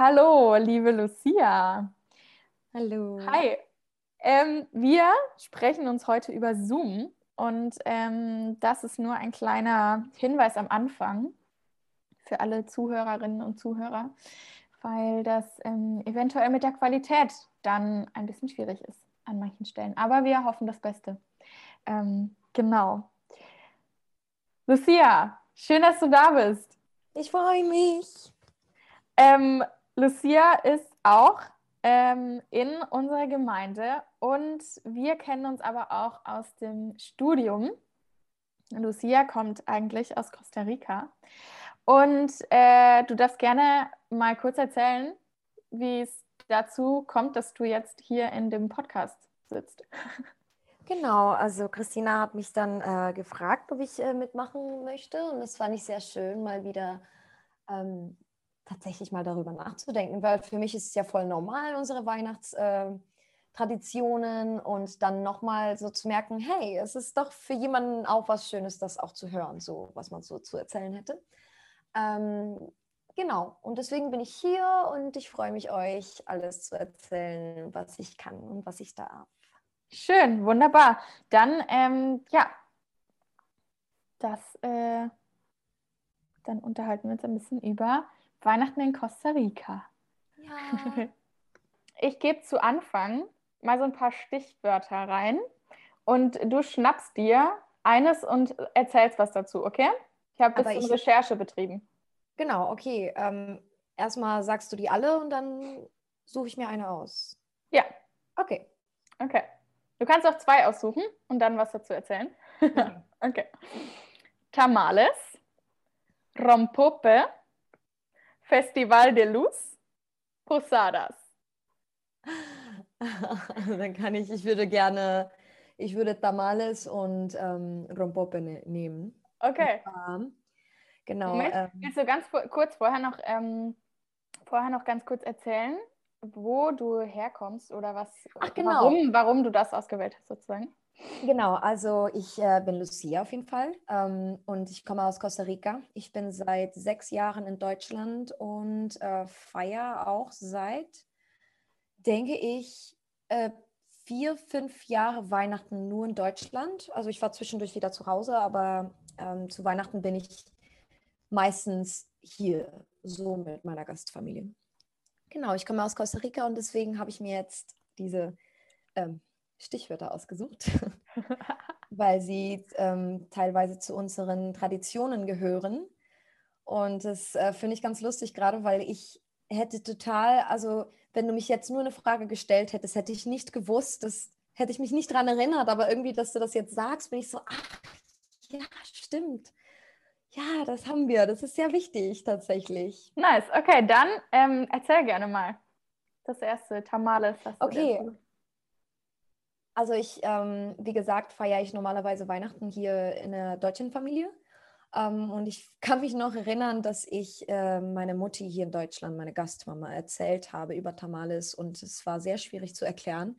Hallo, liebe Lucia. Hallo. Hi. Ähm, wir sprechen uns heute über Zoom und ähm, das ist nur ein kleiner Hinweis am Anfang für alle Zuhörerinnen und Zuhörer, weil das ähm, eventuell mit der Qualität dann ein bisschen schwierig ist an manchen Stellen. Aber wir hoffen das Beste. Ähm, genau. Lucia, schön, dass du da bist. Ich freue mich. Ähm, Lucia ist auch ähm, in unserer Gemeinde und wir kennen uns aber auch aus dem Studium. Lucia kommt eigentlich aus Costa Rica. Und äh, du darfst gerne mal kurz erzählen, wie es dazu kommt, dass du jetzt hier in dem Podcast sitzt. Genau, also Christina hat mich dann äh, gefragt, ob ich äh, mitmachen möchte. Und das fand ich sehr schön, mal wieder ähm, tatsächlich mal darüber nachzudenken, weil für mich ist es ja voll normal, unsere Weihnachtstraditionen und dann nochmal so zu merken, hey, es ist doch für jemanden auch was Schönes, das auch zu hören, so was man so zu erzählen hätte. Ähm, genau, und deswegen bin ich hier und ich freue mich, euch alles zu erzählen, was ich kann und was ich darf. Schön, wunderbar. Dann, ähm, ja, das, äh, dann unterhalten wir uns ein bisschen über Weihnachten in Costa Rica. Ja. Ich gebe zu Anfang mal so ein paar Stichwörter rein und du schnappst dir eines und erzählst was dazu, okay? Ich habe ein bisschen Recherche betrieben. Genau, okay. Ähm, erstmal sagst du die alle und dann suche ich mir eine aus. Ja, Okay. okay. Du kannst auch zwei aussuchen und dann was dazu erzählen. Okay. Okay. Tamales, Rompope, Festival de Luz, Posadas. Dann kann ich, ich würde gerne, ich würde Tamales und ähm, Rompope ne nehmen. Okay. Ähm, genau. Moment, ähm, willst du ganz kurz vorher noch, ähm, vorher noch ganz kurz erzählen, wo du herkommst oder was, Ach, genau. warum, warum du das ausgewählt hast sozusagen? Genau, also ich äh, bin Lucia auf jeden Fall ähm, und ich komme aus Costa Rica. Ich bin seit sechs Jahren in Deutschland und äh, feiere auch seit, denke ich, äh, vier, fünf Jahre Weihnachten nur in Deutschland. Also ich war zwischendurch wieder zu Hause, aber ähm, zu Weihnachten bin ich meistens hier, so mit meiner Gastfamilie. Genau, ich komme aus Costa Rica und deswegen habe ich mir jetzt diese ähm, Stichwörter ausgesucht, weil sie ähm, teilweise zu unseren Traditionen gehören. Und das äh, finde ich ganz lustig, gerade weil ich hätte total, also wenn du mich jetzt nur eine Frage gestellt hättest, hätte ich nicht gewusst, das hätte ich mich nicht daran erinnert, aber irgendwie, dass du das jetzt sagst, bin ich so, ach, ja, stimmt. Ja, das haben wir. Das ist sehr wichtig tatsächlich. Nice, okay, dann ähm, erzähl gerne mal. Das erste, Tamales. Hast du Okay. Also ich, ähm, wie gesagt, feiere ich normalerweise Weihnachten hier in einer deutschen Familie. Ähm, und ich kann mich noch erinnern, dass ich äh, meine Mutti hier in Deutschland, meine Gastmama, erzählt habe über Tamales. Und es war sehr schwierig zu erklären,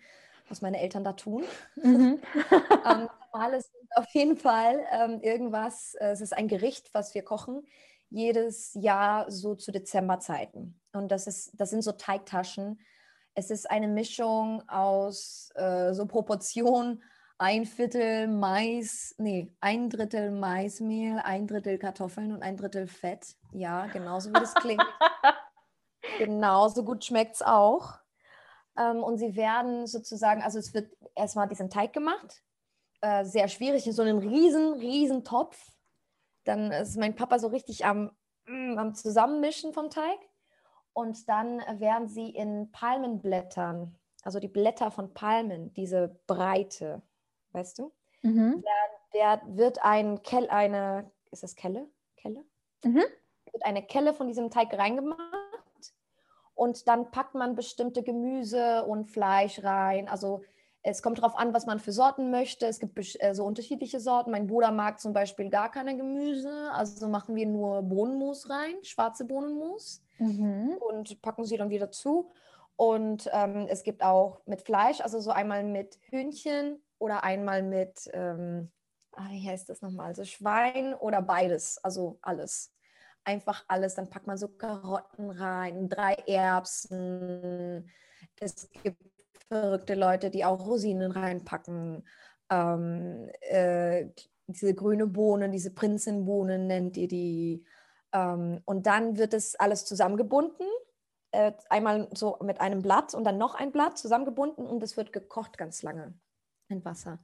was meine Eltern da tun. Mhm. ähm, Tamales sind auf jeden Fall ähm, irgendwas, äh, es ist ein Gericht, was wir kochen, jedes Jahr so zu Dezemberzeiten. Und das, ist, das sind so Teigtaschen. Es ist eine Mischung aus äh, so Proportion ein Viertel Mais, nee, ein Drittel Maismehl, ein Drittel Kartoffeln und ein Drittel Fett. Ja, genauso wie das klingt. genauso gut schmeckt es auch. Ähm, und sie werden sozusagen, also es wird erstmal diesen Teig gemacht. Äh, sehr schwierig, in so einem riesen, riesen Topf. Dann ist mein Papa so richtig am, mm, am Zusammenmischen vom Teig. Und dann werden sie in Palmenblättern, also die Blätter von Palmen, diese Breite, weißt du, Mhm. der, wird ein Kell, eine, ist das Kelle? Kelle? Mhm. Wird eine Kelle von diesem Teig reingemacht und dann packt man bestimmte Gemüse und Fleisch rein. Also es kommt darauf an, was man für Sorten möchte. Es gibt äh, so unterschiedliche Sorten. Mein Bruder mag zum Beispiel gar keine Gemüse, also machen wir nur Bohnenmus rein, schwarze Bohnenmus Mhm. und packen sie dann wieder zu. Und ähm, es gibt auch mit Fleisch, also so einmal mit Hühnchen oder einmal mit, ähm, ah, wie heißt das nochmal, also Schwein oder beides, also alles. einfach alles. Dann packt man so Karotten rein, drei Erbsen. Es gibt verrückte Leute, die auch Rosinen reinpacken. Ähm, äh, diese grüne Bohnen, diese Prinzenbohnen nennt ihr die. Ähm, und dann wird es alles zusammengebunden. Äh, einmal so mit einem Blatt und dann noch ein Blatt zusammengebunden und es wird gekocht ganz lange in Wasser.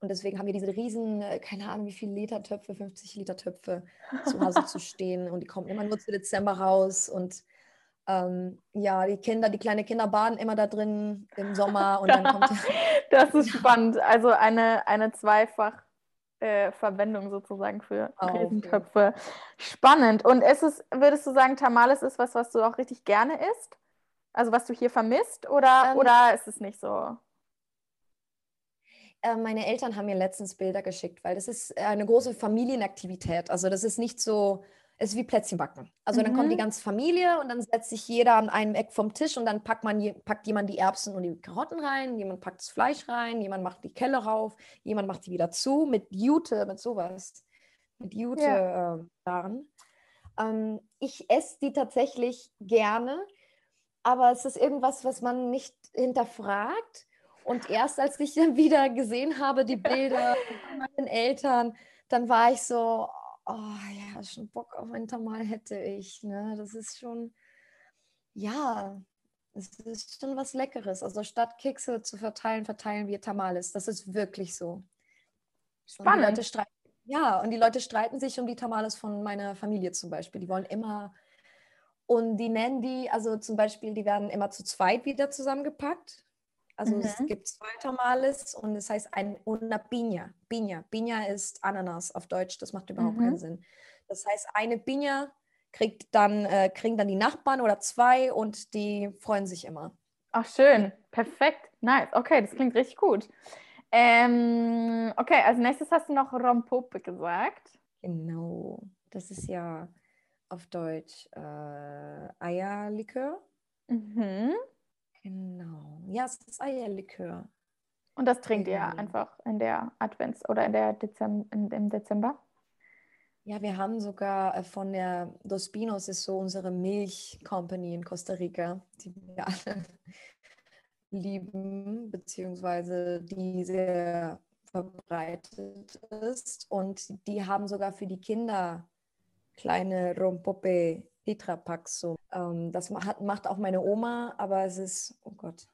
Und deswegen haben wir diese riesen, äh, keine Ahnung wie viele Liter Töpfe, 50 Liter Töpfe zu Hause zu stehen. Und die kommen immer nur zu Dezember raus. Und ähm, ja, die Kinder, die kleinen Kinder baden immer da drin im Sommer. Und dann kommt Das ist spannend. Also eine, eine Zweifach. Äh, Verwendung sozusagen für oh, Riesentöpfe. Okay. Spannend. Und ist es, würdest du sagen, Tamales ist was, was du auch richtig gerne isst? Also was du hier vermisst oder, ähm, oder ist es nicht so? Äh, meine Eltern haben mir letztens Bilder geschickt, weil das ist eine große Familienaktivität. Also das ist nicht so, es ist wie Plätzchenbacken. Also mhm. dann kommt die mhm. ganze Familie und dann setzt sich jeder an einem Eck vom Tisch und dann packt, man, packt jemand die Erbsen und die Karotten rein, jemand packt das Fleisch rein, jemand macht die Kelle rauf, jemand macht die wieder zu mit Jute, mit sowas. Mit Jute ja. äh, daran. Ähm, ich esse die tatsächlich gerne, aber es ist irgendwas, was man nicht hinterfragt. Und erst als ich dann wieder gesehen habe, die Bilder von meinen Eltern, dann war ich so, oh ja, schon Bock auf ein Tamal hätte ich. Ne? Das ist schon, ja, es ist schon was Leckeres. Also statt Kekse zu verteilen, verteilen wir Tamales. Das ist wirklich so. Spannend. Und ja, und die Leute streiten sich um die Tamales von meiner Familie zum Beispiel. Die wollen immer, und die nennen die, also zum Beispiel, die werden immer zu zweit wieder zusammengepackt. Also mhm. es gibt zwei Tamales und es heißt ein una piña. Piña. Piña ist Ananas auf Deutsch, das macht überhaupt mhm. keinen Sinn. Das heißt, eine Piña kriegt dann, äh, kriegen dann die Nachbarn oder zwei und die freuen sich immer. Ach, schön. Perfekt. Nice. Okay, das klingt richtig gut. Ähm, okay, als nächstes hast du noch Rompope gesagt. Genau. Das ist ja auf Deutsch äh, Eierlikör. Mhm. Genau. Ja, es ist Eierlikör. Und das trinkt ihr einfach in der Advents- oder in der Dezem in, im Dezember? Ja, wir haben sogar äh, von der Dos Pinos ist so unsere Milch-Company in Costa Rica, die wir alle lieben, beziehungsweise die sehr verbreitet ist. Und die haben sogar für die Kinder kleine Rompope Tetrapacks so. Ähm, das hat, macht auch meine Oma, aber es ist, oh Gott,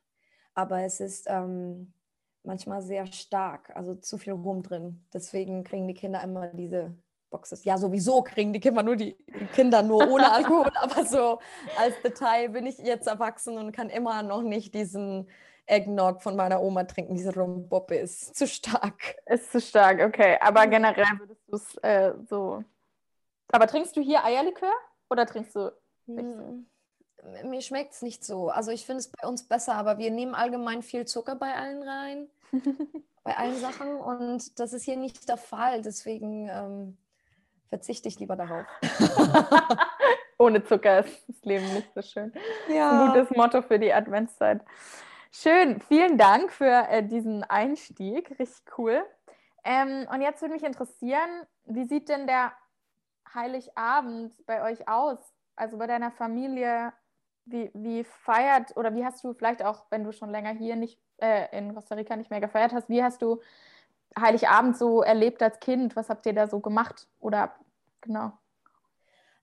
aber es ist ähm, manchmal sehr stark, also zu viel Rum drin. Deswegen kriegen die Kinder immer diese Boxes. Ja, sowieso kriegen die Kinder nur die, Kinder nur ohne Alkohol, aber so als Detail bin ich jetzt erwachsen und kann immer noch nicht diesen Eggnog von meiner Oma trinken. Diese Rumboppe ist zu stark. Ist zu stark, okay. Aber generell würdest du es äh, so. Aber trinkst du hier Eierlikör? Oder trinkst du? Hm, mir schmeckt es nicht so. Also ich finde es bei uns besser, aber wir nehmen allgemein viel Zucker bei allen rein, bei allen Sachen und das ist hier nicht der Fall. Deswegen ähm, verzichte ich lieber darauf. Ohne Zucker ist das Leben nicht so schön. Ja. Ein gutes Motto für die Adventszeit. Schön, vielen Dank für äh, diesen Einstieg, richtig cool. Ähm, und jetzt würde mich interessieren, wie sieht denn der Heiligabend bei euch aus? Also bei deiner Familie, wie, wie feiert oder wie hast du vielleicht auch, wenn du schon länger hier nicht äh, in Costa Rica nicht mehr gefeiert hast, wie hast du Heiligabend so erlebt als Kind? Was habt ihr da so gemacht? Oder genau.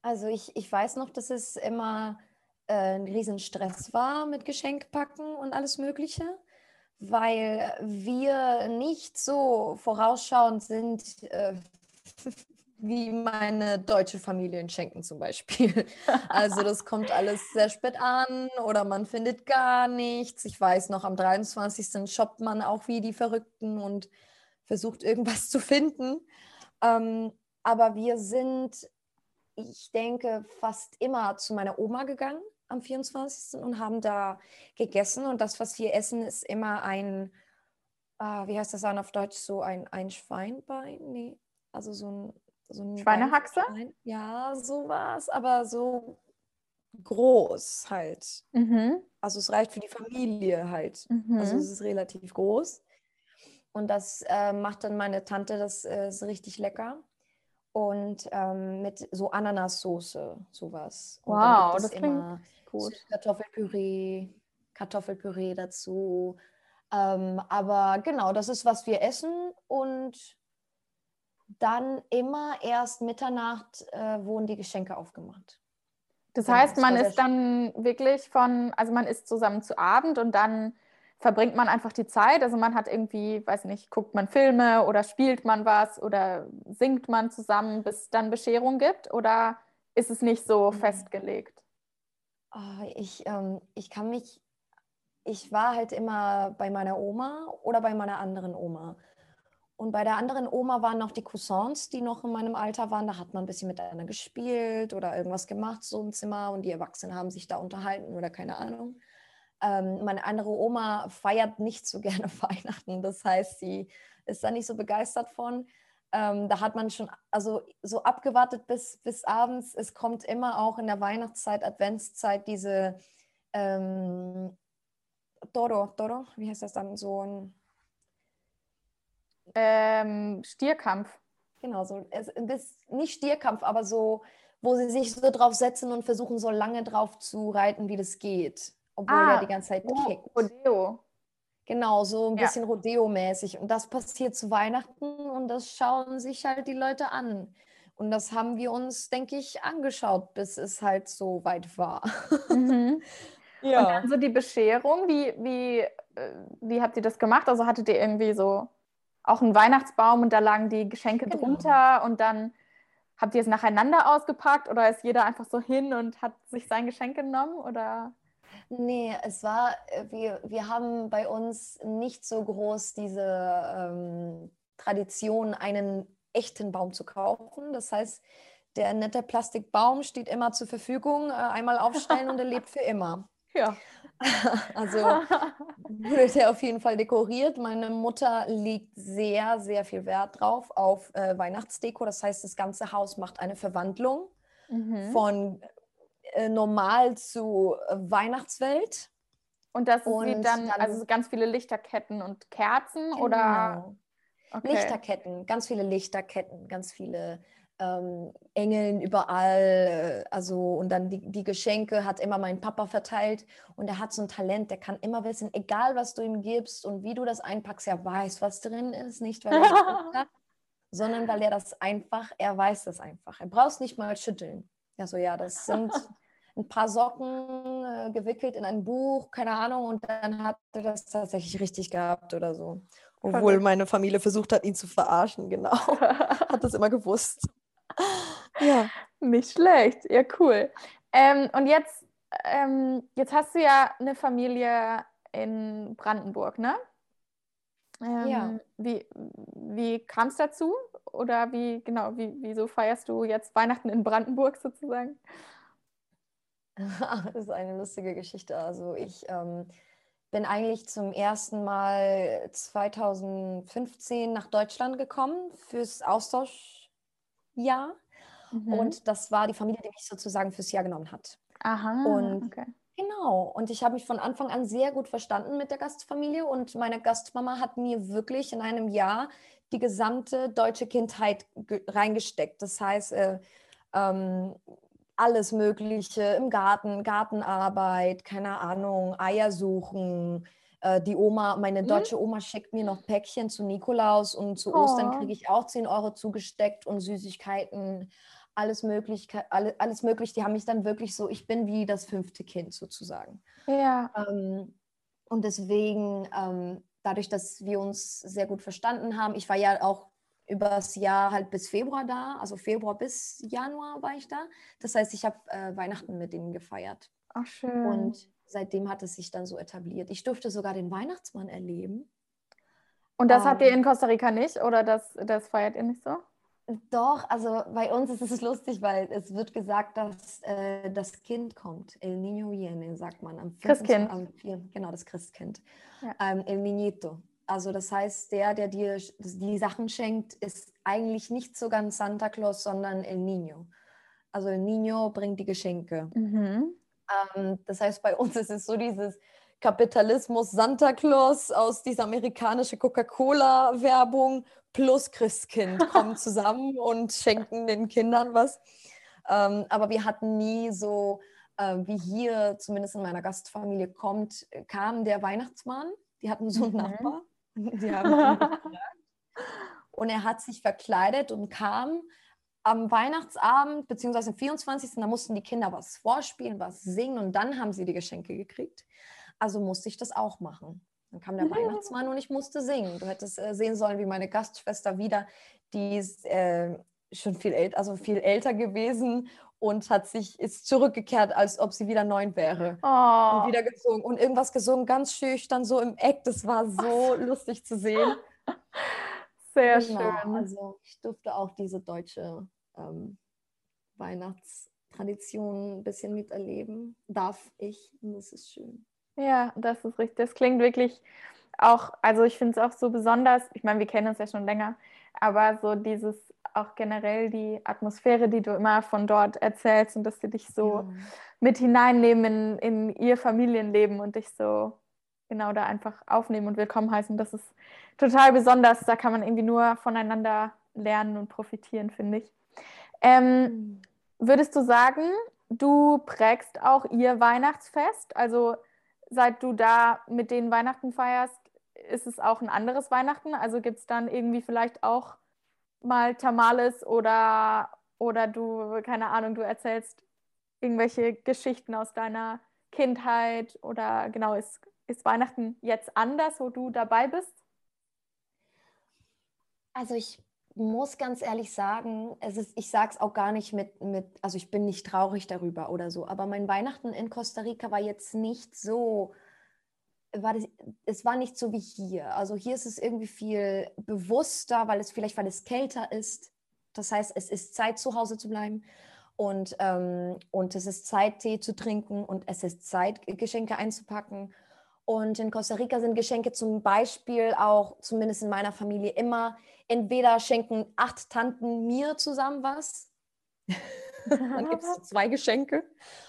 Also ich, ich weiß noch, dass es immer äh, ein Riesenstress war mit Geschenkpacken und alles Mögliche, weil wir nicht so vorausschauend sind, äh, wie meine deutsche Familie in Schenken zum Beispiel. Also das kommt alles sehr spät an oder man findet gar nichts. Ich weiß noch, am 23. shoppt man auch wie die Verrückten und versucht irgendwas zu finden. Ähm, aber wir sind, ich denke, fast immer zu meiner Oma gegangen am 24. und haben da gegessen. Und das, was wir essen, ist immer ein, äh, wie heißt das dann auf Deutsch, so ein, ein Schweinbein? Nee, also so ein so ein Schweinehaxe? Ja, sowas, aber so groß halt. Mhm. Also es reicht für die Familie halt. Mhm. Also es ist relativ groß. Und das äh, macht dann meine Tante, das äh, ist richtig lecker. und ähm, mit so Ananassoße, sowas. Und wow, das klingt gut. Kartoffelpüree, Kartoffelpüree dazu. Ähm, aber genau, das ist, was wir essen und dann immer erst Mitternacht äh, wurden die Geschenke aufgemacht. Das genau, heißt, man ist dann wirklich von, also man isst zusammen zu Abend und dann verbringt man einfach die Zeit. Also man hat irgendwie, weiß nicht, guckt man Filme oder spielt man was oder singt man zusammen, bis es dann Bescherung gibt? Oder ist es nicht so mhm. festgelegt? Oh, ich, ähm, ich kann mich, ich war halt immer bei meiner Oma oder bei meiner anderen Oma. Und bei der anderen Oma waren noch die Cousins, die noch in meinem Alter waren. Da hat man ein bisschen miteinander gespielt oder irgendwas gemacht, so im Zimmer. Und die Erwachsenen haben sich da unterhalten oder keine Ahnung. Ähm, meine andere Oma feiert nicht so gerne Weihnachten. Das heißt, sie ist da nicht so begeistert von. Ähm, da hat man schon also so abgewartet bis, bis abends. Es kommt immer auch in der Weihnachtszeit, Adventszeit diese ähm, Toro, Toro, wie heißt das dann? So ein ähm, Stierkampf. Genau, so es, nicht Stierkampf, aber so, wo sie sich so drauf setzen und versuchen, so lange drauf zu reiten, wie das geht obwohl ah, der die ganze Zeit oh, kickt. Rodeo. Genau, so ein ja. bisschen Rodeo-mäßig. Und das passiert zu Weihnachten und das schauen sich halt die Leute an. Und das haben wir uns, denke ich, angeschaut, bis es halt so weit war. Mhm. ja. Und dann so die Bescherung, wie, wie, äh, wie habt ihr das gemacht? Also hattet ihr irgendwie so auch einen Weihnachtsbaum und da lagen die Geschenke genau. drunter und dann habt ihr es nacheinander ausgepackt oder ist jeder einfach so hin und hat sich sein Geschenk genommen? Oder? Nee, es war, äh, wir, wir haben bei uns nicht so groß diese ähm, Tradition, einen echten Baum zu kaufen. Das heißt, der nette Plastikbaum steht immer zur Verfügung, äh, einmal aufstellen und er lebt für immer. Ja. Also wird er auf jeden Fall dekoriert. Meine Mutter legt sehr, sehr viel Wert drauf auf äh, Weihnachtsdeko. Das heißt, das ganze Haus macht eine Verwandlung mhm. von äh, normal zu äh, Weihnachtswelt. Und das und wie dann, dann, also ganz viele Lichterketten und Kerzen genau. oder? Okay. Lichterketten, ganz viele Lichterketten, ganz viele ähm, Engeln überall. Äh, also und dann die, die Geschenke hat immer mein Papa verteilt und er hat so ein Talent, der kann immer wissen, egal was du ihm gibst und wie du das einpackst, er weiß, was drin ist, nicht weil er hat, sondern weil er das einfach, er weiß das einfach. Er braucht nicht mal schütteln. Also ja, das sind ein paar Socken äh, gewickelt in ein Buch, keine Ahnung, und dann hat er das tatsächlich richtig gehabt oder so. Obwohl meine Familie versucht hat, ihn zu verarschen, genau. hat das immer gewusst. Ja. Nicht schlecht, ja, cool. Ähm, und jetzt, ähm, jetzt hast du ja eine Familie in Brandenburg, ne? Ähm, ja. Wie, wie kam es dazu? Oder wie, genau, wie, wieso feierst du jetzt Weihnachten in Brandenburg sozusagen? das ist eine lustige Geschichte. Also ich ähm, bin eigentlich zum ersten Mal 2015 nach Deutschland gekommen fürs Austauschjahr. Mhm. Und das war die Familie, die mich sozusagen fürs Jahr genommen hat. Aha. Und okay. Genau. Und ich habe mich von Anfang an sehr gut verstanden mit der Gastfamilie. Und meine Gastmama hat mir wirklich in einem Jahr die gesamte deutsche Kindheit reingesteckt. Das heißt, äh, ähm, alles Mögliche im Garten, Gartenarbeit, keine Ahnung, Eier suchen. Äh, die Oma, meine mhm. deutsche Oma schickt mir noch Päckchen zu Nikolaus und zu oh. Ostern kriege ich auch 10 Euro zugesteckt und Süßigkeiten, alles möglich, alles, alles möglich. Die haben mich dann wirklich so, ich bin wie das fünfte Kind sozusagen. Ja. Ähm, und deswegen, ähm, dadurch, dass wir uns sehr gut verstanden haben, ich war ja auch übers Jahr halt bis Februar da, also Februar bis Januar war ich da. Das heißt, ich habe äh, Weihnachten mit ihnen gefeiert. Ach schön. Und seitdem hat es sich dann so etabliert. Ich durfte sogar den Weihnachtsmann erleben. Und das ähm, habt ihr in Costa Rica nicht oder das, das feiert ihr nicht so? Doch, also bei uns ist es lustig, weil es wird gesagt, dass äh, das Kind kommt. El Niño viene, sagt man. Am Christkind. Am, genau, das Christkind. Ja. Ähm, El Niñito. Also das heißt, der, der dir die Sachen schenkt, ist eigentlich nicht so ganz Santa Claus, sondern El Niño. Also El Niño bringt die Geschenke. Mhm. Ähm, das heißt, bei uns ist es so dieses Kapitalismus Santa Claus aus dieser amerikanischen Coca-Cola-Werbung plus Christkind kommen zusammen und schenken den Kindern was. Ähm, aber wir hatten nie so, äh, wie hier zumindest in meiner Gastfamilie kommt, kam der Weihnachtsmann. Die hatten so einen mhm. Nachbar. Haben und er hat sich verkleidet und kam am Weihnachtsabend, beziehungsweise am 24. Da mussten die Kinder was vorspielen, was singen und dann haben sie die Geschenke gekriegt. Also musste ich das auch machen. Dann kam der Weihnachtsmann und ich musste singen. Du hättest äh, sehen sollen, wie meine Gastschwester wieder, die ist äh, schon viel, äl also viel älter gewesen und hat sich ist zurückgekehrt, als ob sie wieder neun wäre. Oh. Und wieder gesungen und irgendwas gesungen, ganz schüchtern, so im Eck. Das war so lustig zu sehen. Sehr genau. schön. Also ich durfte auch diese deutsche ähm, Weihnachtstradition ein bisschen miterleben. Darf ich und das ist schön. Ja, das ist richtig. Das klingt wirklich auch, also ich finde es auch so besonders, ich meine, wir kennen uns ja schon länger, aber so dieses auch generell die Atmosphäre, die du immer von dort erzählst und dass sie dich so ja. mit hineinnehmen in, in ihr Familienleben und dich so genau da einfach aufnehmen und willkommen heißen. Das ist total besonders. Da kann man irgendwie nur voneinander lernen und profitieren, finde ich. Ähm, mhm. Würdest du sagen, du prägst auch ihr Weihnachtsfest? Also seit du da mit denen Weihnachten feierst, ist es auch ein anderes Weihnachten? Also gibt es dann irgendwie vielleicht auch mal Tamales oder, oder du, keine Ahnung, du erzählst irgendwelche Geschichten aus deiner Kindheit oder genau, ist, ist Weihnachten jetzt anders, wo du dabei bist? Also ich muss ganz ehrlich sagen, es ist, ich sage es auch gar nicht mit, mit, also ich bin nicht traurig darüber oder so, aber mein Weihnachten in Costa Rica war jetzt nicht so, war das, es war nicht so wie hier. Also hier ist es irgendwie viel bewusster, weil es vielleicht, weil es kälter ist. Das heißt, es ist Zeit, zu Hause zu bleiben. Und, ähm, und es ist Zeit, Tee zu trinken und es ist Zeit, Geschenke einzupacken. Und in Costa Rica sind Geschenke zum Beispiel auch, zumindest in meiner Familie, immer entweder schenken acht Tanten mir zusammen was, dann gibt es zwei Geschenke,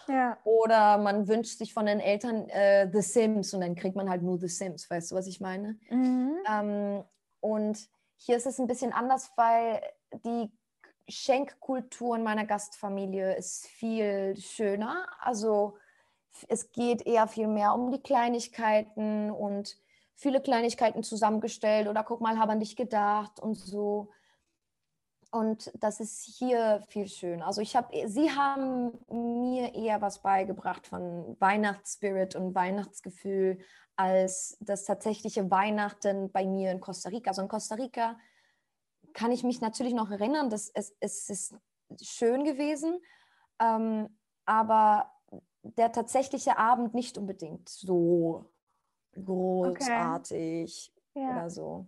ja. oder man wünscht sich von den Eltern äh, The Sims und dann kriegt man halt nur The Sims, weißt du, was ich meine? Mhm. Ähm, und hier ist es ein bisschen anders, weil die Schenkkultur in meiner Gastfamilie ist viel schöner. Also es geht eher viel mehr um die Kleinigkeiten und viele Kleinigkeiten zusammengestellt oder guck mal, habe an dich gedacht und so. Und das ist hier viel schön. Also ich habe, sie haben mir eher was beigebracht von Weihnachtsspirit und Weihnachtsgefühl als das tatsächliche Weihnachten bei mir in Costa Rica. Also in Costa Rica kann ich mich natürlich noch erinnern, dass es, es ist schön gewesen, ähm, aber der tatsächliche Abend nicht unbedingt so großartig okay. ja. oder so.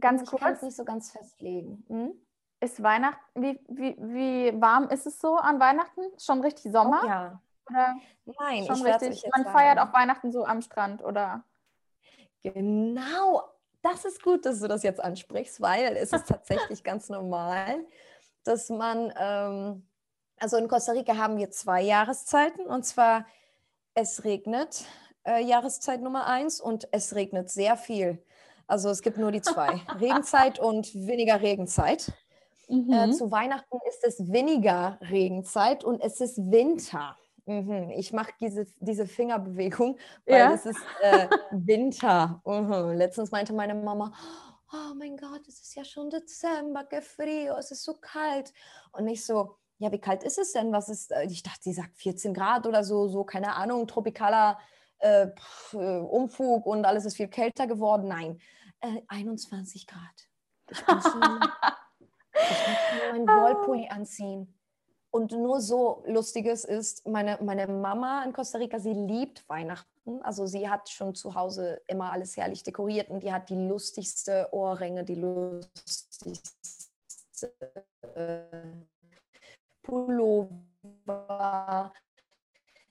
Ganz ich kurz. kann es nicht so ganz festlegen. Hm? Ist Weihnachten, wie, wie, wie warm ist es so an Weihnachten? Schon richtig Sommer? Oh, ja. Oder Nein, schon richtig. Man sagen. feiert auch Weihnachten so am Strand, oder? Genau, das ist gut, dass du das jetzt ansprichst, weil es ist tatsächlich ganz normal, dass man, ähm, also in Costa Rica haben wir zwei Jahreszeiten und zwar es regnet äh, Jahreszeit Nummer eins und es regnet sehr viel. Also es gibt nur die zwei, Regenzeit und weniger Regenzeit. Mhm. Äh, zu Weihnachten ist es weniger Regenzeit und es ist Winter. Mhm. Ich mache diese, diese Fingerbewegung, weil ja. es ist äh, Winter. Mhm. Letztens meinte meine Mama, oh mein Gott, es ist ja schon Dezember, que frio, es ist so kalt. Und ich so, ja, wie kalt ist es denn? Was ist, äh, ich dachte, sie sagt 14 Grad oder so, so, keine Ahnung, tropikaler äh, äh, Umfug und alles ist viel kälter geworden. Nein, äh, 21 Grad. Ich muss nur, ich nur meinen Wollpulli anziehen. Und nur so Lustiges ist, meine, meine Mama in Costa Rica, sie liebt Weihnachten. Also sie hat schon zu Hause immer alles herrlich dekoriert und die hat die lustigste Ohrringe, die lustigste äh, Pullover,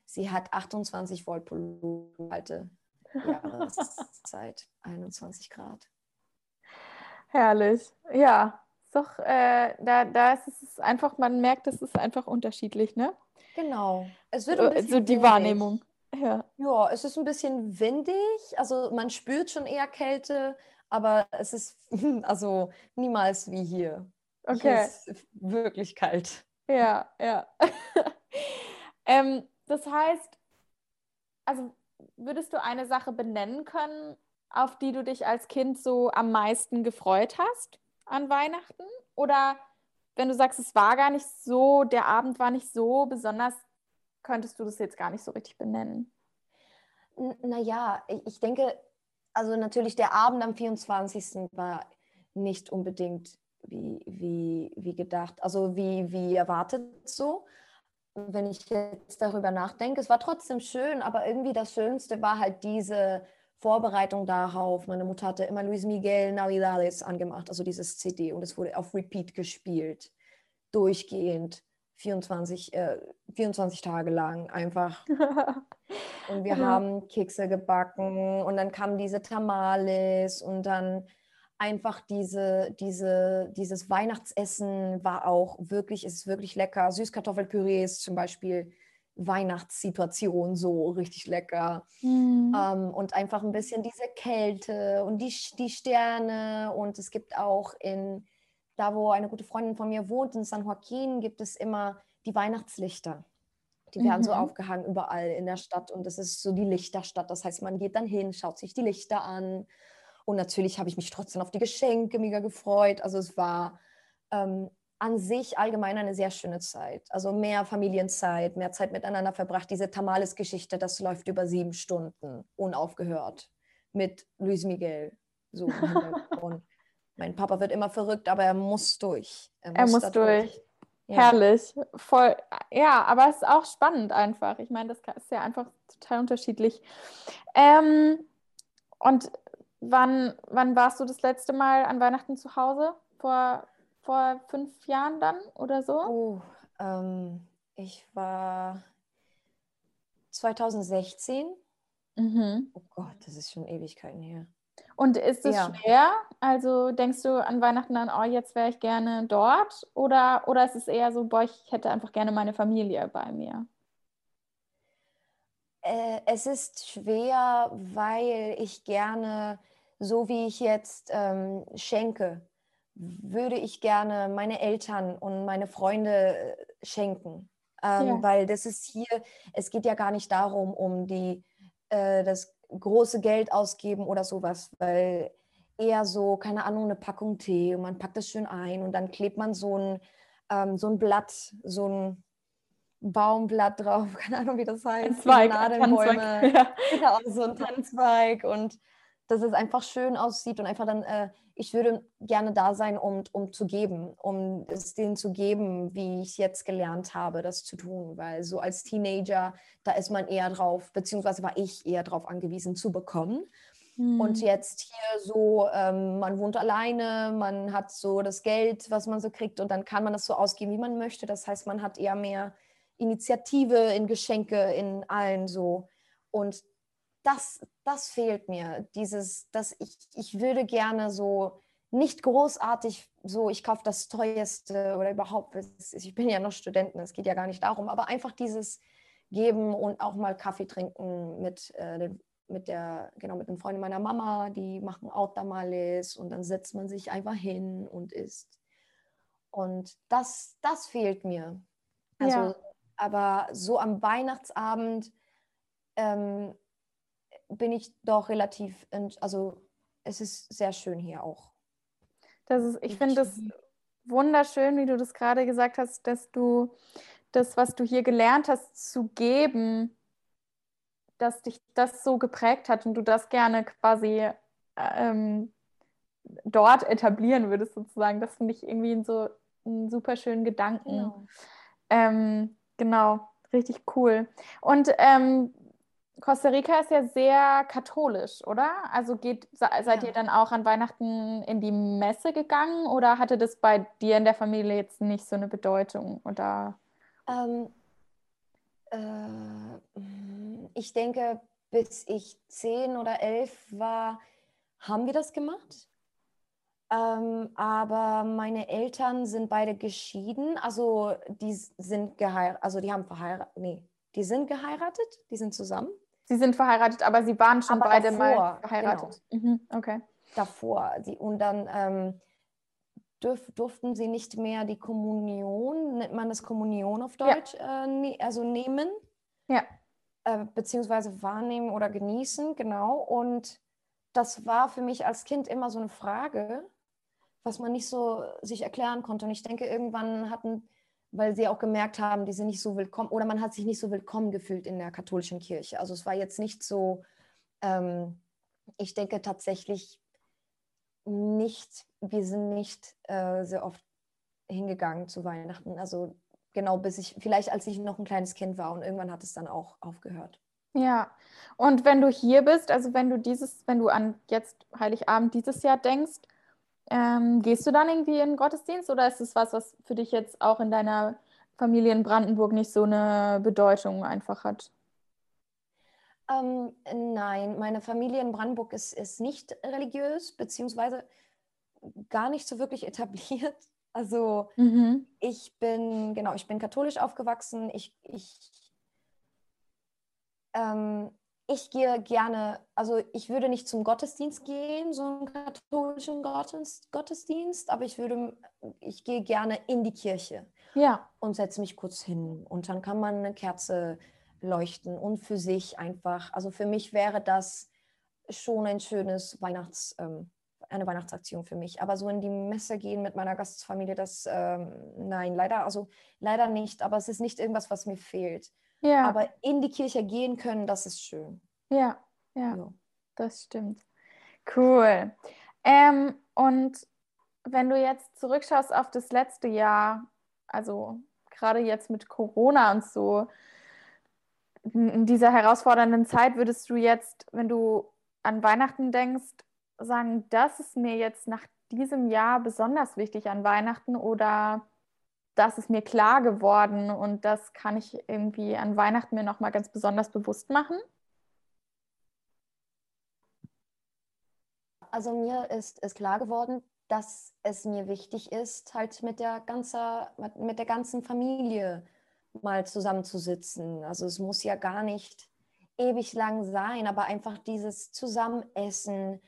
Sie hat 28 Volt Pulloverhalte. Jahreszeit, 21 Grad. Herrlich. Ja, doch, äh, da, da ist es einfach, man merkt, es ist einfach unterschiedlich, ne? Genau. Es wird ein so, so die Wahrnehmung. Ja. ja, es ist ein bisschen windig, also man spürt schon eher Kälte, aber es ist also niemals wie hier. Okay. Hier ist wirklich kalt. Ja, ja. ähm, das heißt, also würdest du eine Sache benennen können, auf die du dich als Kind so am meisten gefreut hast an Weihnachten? Oder wenn du sagst, es war gar nicht so, der Abend war nicht so besonders, könntest du das jetzt gar nicht so richtig benennen? Naja, ich denke, also natürlich der Abend am 24. war nicht unbedingt wie, wie, wie gedacht, also wie, wie erwartet so. Wenn ich jetzt darüber nachdenke, es war trotzdem schön, aber irgendwie das Schönste war halt diese Vorbereitung darauf. Meine Mutter hatte immer Luis Miguel Navidades angemacht, also dieses CD, und es wurde auf Repeat gespielt, durchgehend, 24, äh, 24 Tage lang einfach. und wir ja. haben Kekse gebacken und dann kamen diese Tamales und dann einfach diese, diese, dieses Weihnachtsessen war auch wirklich, ist wirklich lecker. Süßkartoffelpüree ist zum Beispiel Weihnachtssituation so richtig lecker. Mhm. Ähm, und einfach ein bisschen diese Kälte und die, die Sterne. Und es gibt auch in, da wo eine gute Freundin von mir wohnt, in San Joaquin, gibt es immer die Weihnachtslichter. Die werden mhm. so aufgehangen überall in der Stadt und es ist so die Lichterstadt. Das heißt, man geht dann hin, schaut sich die Lichter an. Und natürlich habe ich mich trotzdem auf die Geschenke mega gefreut. Also es war ähm, an sich allgemein eine sehr schöne Zeit. Also mehr Familienzeit, mehr Zeit miteinander verbracht. Diese Tamales-Geschichte, das läuft über sieben Stunden, unaufgehört, mit Luis Miguel. So mein Papa wird immer verrückt, aber er muss durch. Er muss, er muss durch. Ja. Herrlich. Voll. Ja, aber es ist auch spannend einfach. Ich meine, das ist ja einfach total unterschiedlich. Ähm, und wann, wann warst du das letzte Mal an Weihnachten zu Hause? Vor vor fünf Jahren dann oder so? Oh, ähm, ich war 2016. Mhm. Oh Gott, das ist schon Ewigkeiten her. Und ist es ja. schwer? Also denkst du an Weihnachten dann, oh, jetzt wäre ich gerne dort? Oder, oder ist es eher so, boah, ich hätte einfach gerne meine Familie bei mir? Äh, es ist schwer, weil ich gerne, so wie ich jetzt ähm, schenke, würde ich gerne meine Eltern und meine Freunde äh, schenken. Ähm, ja. Weil das ist hier, es geht ja gar nicht darum, um die, äh, das große Geld ausgeben oder sowas, weil eher so, keine Ahnung, eine Packung Tee und man packt das schön ein und dann klebt man so ein, ähm, so ein Blatt, so ein Baumblatt drauf, keine Ahnung, wie das heißt. Ein Zweig, Nadelbäume, ja. genau, so ein Tanzweig und dass es einfach schön aussieht und einfach dann, äh, ich würde gerne da sein, um, um zu geben, um es denen zu geben, wie ich jetzt gelernt habe, das zu tun. Weil so als Teenager, da ist man eher drauf, beziehungsweise war ich eher drauf angewiesen zu bekommen. Mhm. Und jetzt hier so, ähm, man wohnt alleine, man hat so das Geld, was man so kriegt und dann kann man das so ausgeben, wie man möchte. Das heißt, man hat eher mehr Initiative in Geschenke, in allen so. Und das, das fehlt mir. Dieses, dass ich, ich würde gerne so nicht großartig so, ich kaufe das teuerste oder überhaupt, ich bin ja noch Studentin, es geht ja gar nicht darum, aber einfach dieses geben und auch mal Kaffee trinken mit, äh, mit der, genau, mit den Freunden meiner Mama, die machen auch Tamales und dann setzt man sich einfach hin und isst. Und das, das fehlt mir. Also, ja. aber so am Weihnachtsabend ähm, bin ich doch relativ, also es ist sehr schön hier auch. Das ist, ich finde es wunderschön, wie du das gerade gesagt hast, dass du das, was du hier gelernt hast, zu geben, dass dich das so geprägt hat und du das gerne quasi ähm, dort etablieren würdest, sozusagen. Das finde ich irgendwie so einen super schönen Gedanken. Genau, ähm, genau richtig cool. Und ähm, Costa Rica ist ja sehr katholisch, oder? Also geht, seid ja. ihr dann auch an Weihnachten in die Messe gegangen oder hatte das bei dir in der Familie jetzt nicht so eine Bedeutung? Oder? Ähm, äh, ich denke, bis ich zehn oder elf war, haben wir das gemacht. Ähm, aber meine Eltern sind beide geschieden, also die sind geheiratet, also die haben verheiratet, nee, Die sind geheiratet, die sind zusammen. Sie sind verheiratet, aber sie waren schon Aber beide davor, mal verheiratet. Mhm, okay. davor. Die, und dann ähm, dürf, durften sie nicht mehr die Kommunion, nennt man das Kommunion auf Ja. Deutsch, äh, ne, also nehmen, Ja. äh, beziehungsweise wahrnehmen oder genießen, genau. Und das war für mich als Kind immer so eine Frage, was man nicht so sich erklären konnte. Und ich denke, irgendwann hatten, weil sie auch gemerkt haben, die sind nicht so willkommen, oder man hat sich nicht so willkommen gefühlt in der katholischen Kirche. Also es war jetzt nicht so, ähm, ich denke tatsächlich nicht, wir sind nicht äh, sehr oft hingegangen zu Weihnachten. Also genau bis ich, vielleicht als ich noch ein kleines Kind war und irgendwann hat es dann auch aufgehört. Ja, und wenn du hier bist, also wenn du dieses, wenn du an jetzt Heiligabend dieses Jahr denkst, ähm, gehst du dann irgendwie in den Gottesdienst oder ist es was, was für dich jetzt auch in deiner Familie in Brandenburg nicht so eine Bedeutung einfach hat? Ähm, nein, meine Familie in Brandenburg ist, ist nicht religiös, beziehungsweise gar nicht so wirklich etabliert. Also Mhm. ich bin, genau, ich bin katholisch aufgewachsen. Ich, ich, ähm, ich gehe gerne, also ich würde nicht zum Gottesdienst gehen, so einen katholischen Gottes, Gottesdienst, aber ich würde, ich gehe gerne in die Kirche Ja, und setze mich kurz hin und dann kann man eine Kerze leuchten und für sich einfach, also für mich wäre das schon ein schönes Weihnachts, ähm, eine Weihnachtsaktion für mich. Aber so in die Messe gehen mit meiner Gastfamilie, das, ähm, nein, leider, also leider nicht, aber es ist nicht irgendwas, was mir fehlt. Ja, Aber in die Kirche gehen können, das ist schön. ja, ja. Ja. Das stimmt. Cool. Ähm, und wenn du jetzt zurückschaust auf das letzte Jahr, also gerade jetzt mit Corona und so, in dieser herausfordernden Zeit, würdest du jetzt, wenn du an Weihnachten denkst, sagen, das ist mir jetzt nach diesem Jahr besonders wichtig an Weihnachten oder das ist mir klar geworden und das kann ich irgendwie an Weihnachten mir nochmal ganz besonders bewusst machen? Also mir ist, ist klar geworden, dass es mir wichtig ist, halt mit der, ganze, mit der ganzen Familie mal zusammenzusitzen. Also es muss ja gar nicht ewig lang sein, aber einfach dieses Zusammenessen,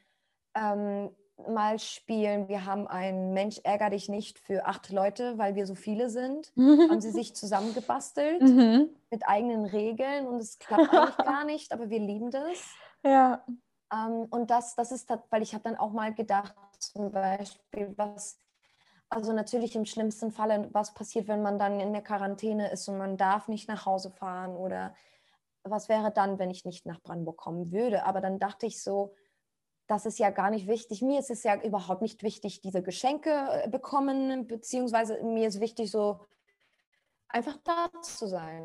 ähm, mal spielen. Wir haben ein Mensch ärger dich nicht für acht Leute, weil wir so viele sind. Haben sie sich zusammengebastelt Mhm. mit eigenen Regeln und es klappt eigentlich gar nicht, aber wir lieben das. Ja. Ähm, und das, das ist, weil ich habe dann auch mal gedacht, zum Beispiel, was, also natürlich im schlimmsten Falle, was passiert, wenn man dann in der Quarantäne ist und man darf nicht nach Hause fahren oder was wäre dann, wenn ich nicht nach Brandenburg kommen würde. Aber dann dachte ich so, das ist ja gar nicht wichtig. Mir ist es ja überhaupt nicht wichtig, diese Geschenke äh, bekommen, beziehungsweise mir ist wichtig, so einfach da zu sein,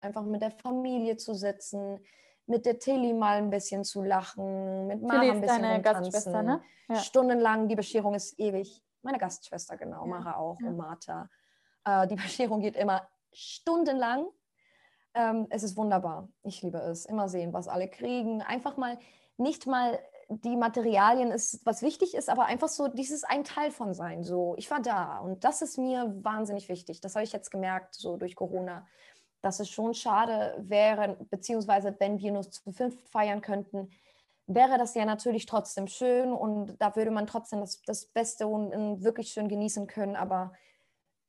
einfach mit der Familie zu sitzen, mit der Tilly mal ein bisschen zu lachen, mit Mara Tilly ein bisschen deine. Gastschwester, ne? Ja. Stundenlang, die Bescherung ist ewig. Meine Gastschwester, genau, Ja, Mara auch ja. und Martha. Äh, die Bescherung geht immer stundenlang. Ähm, es ist wunderbar. Ich liebe es. Immer sehen, was alle kriegen. Einfach mal, nicht mal die Materialien ist, was wichtig ist, aber einfach so dieses ein Teil von sein. So, ich war da und das ist mir wahnsinnig wichtig. Das habe ich jetzt gemerkt, so durch Corona, dass es schon schade wäre, beziehungsweise wenn wir nur zu fünft feiern könnten, wäre das ja natürlich trotzdem schön und da würde man trotzdem das, das Beste und wirklich schön genießen können. Aber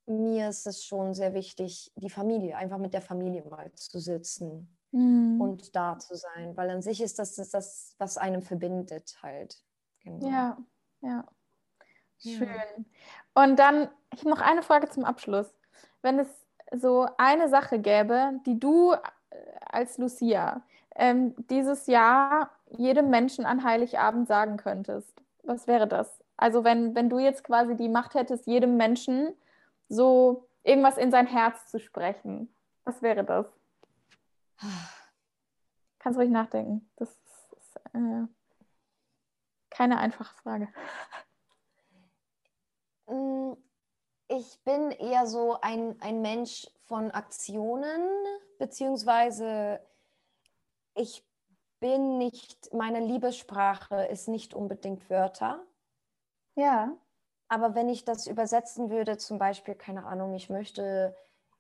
mir ist es schon sehr wichtig, die Familie, einfach mit der Familie mal zu sitzen Mhm. und da zu sein, weil an sich ist das das, das was einem verbindet halt. Genau. Ja, ja. Ja. Schön. Und dann, ich habe noch eine Frage zum Abschluss. Wenn es so eine Sache gäbe, die du äh, als Lucia ähm, dieses Jahr jedem Menschen an Heiligabend sagen könntest, was wäre das? Also wenn, wenn du jetzt quasi die Macht hättest, jedem Menschen so irgendwas in sein Herz zu sprechen, was wäre das? Kannst ruhig nachdenken. Das ist äh, keine einfache Frage. Mm, Ich bin eher so ein, ein Mensch von Aktionen, beziehungsweise ich bin nicht, meine Liebessprache ist nicht unbedingt Wörter. Ja. Aber wenn ich das übersetzen würde, zum Beispiel, keine Ahnung, ich möchte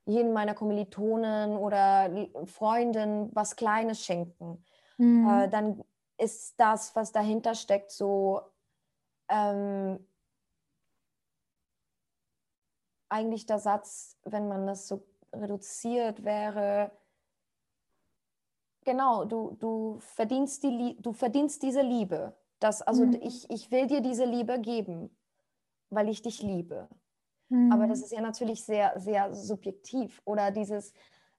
jedem meiner Kommilitonen oder Freunden was Kleines schenken. Mhm. Äh, dann ist das, was dahinter steckt, so ähm, eigentlich der Satz, wenn man das so reduziert, wäre, genau, du, du, verdienst, die, du verdienst diese Liebe. Das, also mhm. ich, ich will dir diese Liebe geben, weil ich dich liebe. Mhm. Aber das ist ja natürlich sehr, sehr subjektiv. Oder dieses,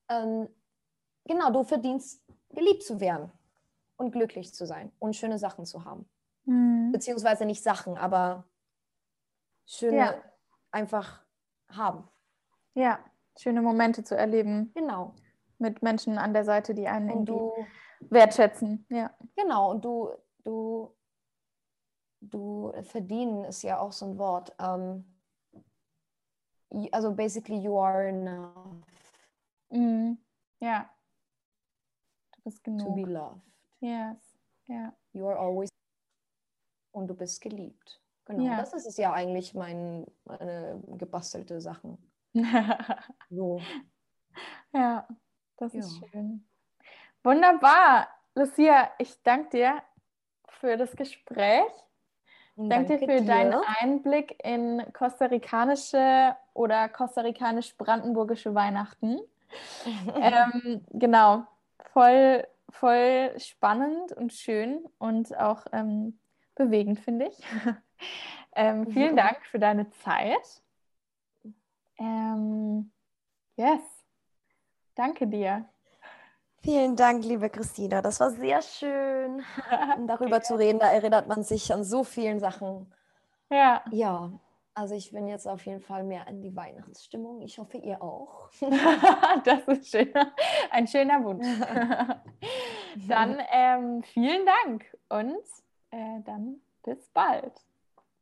ähm, genau, du verdienst geliebt zu werden und glücklich zu sein und schöne Sachen zu haben. Mhm. Beziehungsweise nicht Sachen, aber schöne ja. einfach haben. Ja, schöne Momente zu erleben. Genau. Mit Menschen an der Seite, die einen und du, wertschätzen. Ja. Genau, und du, du, du verdienen ist ja auch so ein Wort. Ähm, also basically you are enough. Mhm. Ja. Du bist genug. To be loved. Yes. Ja. You are always und du bist geliebt. Genau, ja. das ist es ja eigentlich mein, meine gebastelte Sachen. so. Ja, das ja. ist schön. Wunderbar. Lucia, ich danke dir für das Gespräch. Danke, danke dir für dir. deinen Einblick in kostarikanische oder kostarikanisch-brandenburgische Weihnachten. ähm, genau, voll, voll spannend und schön und auch ähm, bewegend, finde ich. ähm, vielen Dank für deine Zeit. Ähm, yes, danke dir. Vielen Dank, liebe Christina. Das war sehr schön, darüber zu reden. Da erinnert man sich an so vielen Sachen. Ja. Ja, also ich bin jetzt auf jeden Fall mehr in die Weihnachtsstimmung. Ich hoffe, ihr auch. das ist schön. Ein schöner Wunsch. dann ähm, vielen Dank und äh, dann bis bald.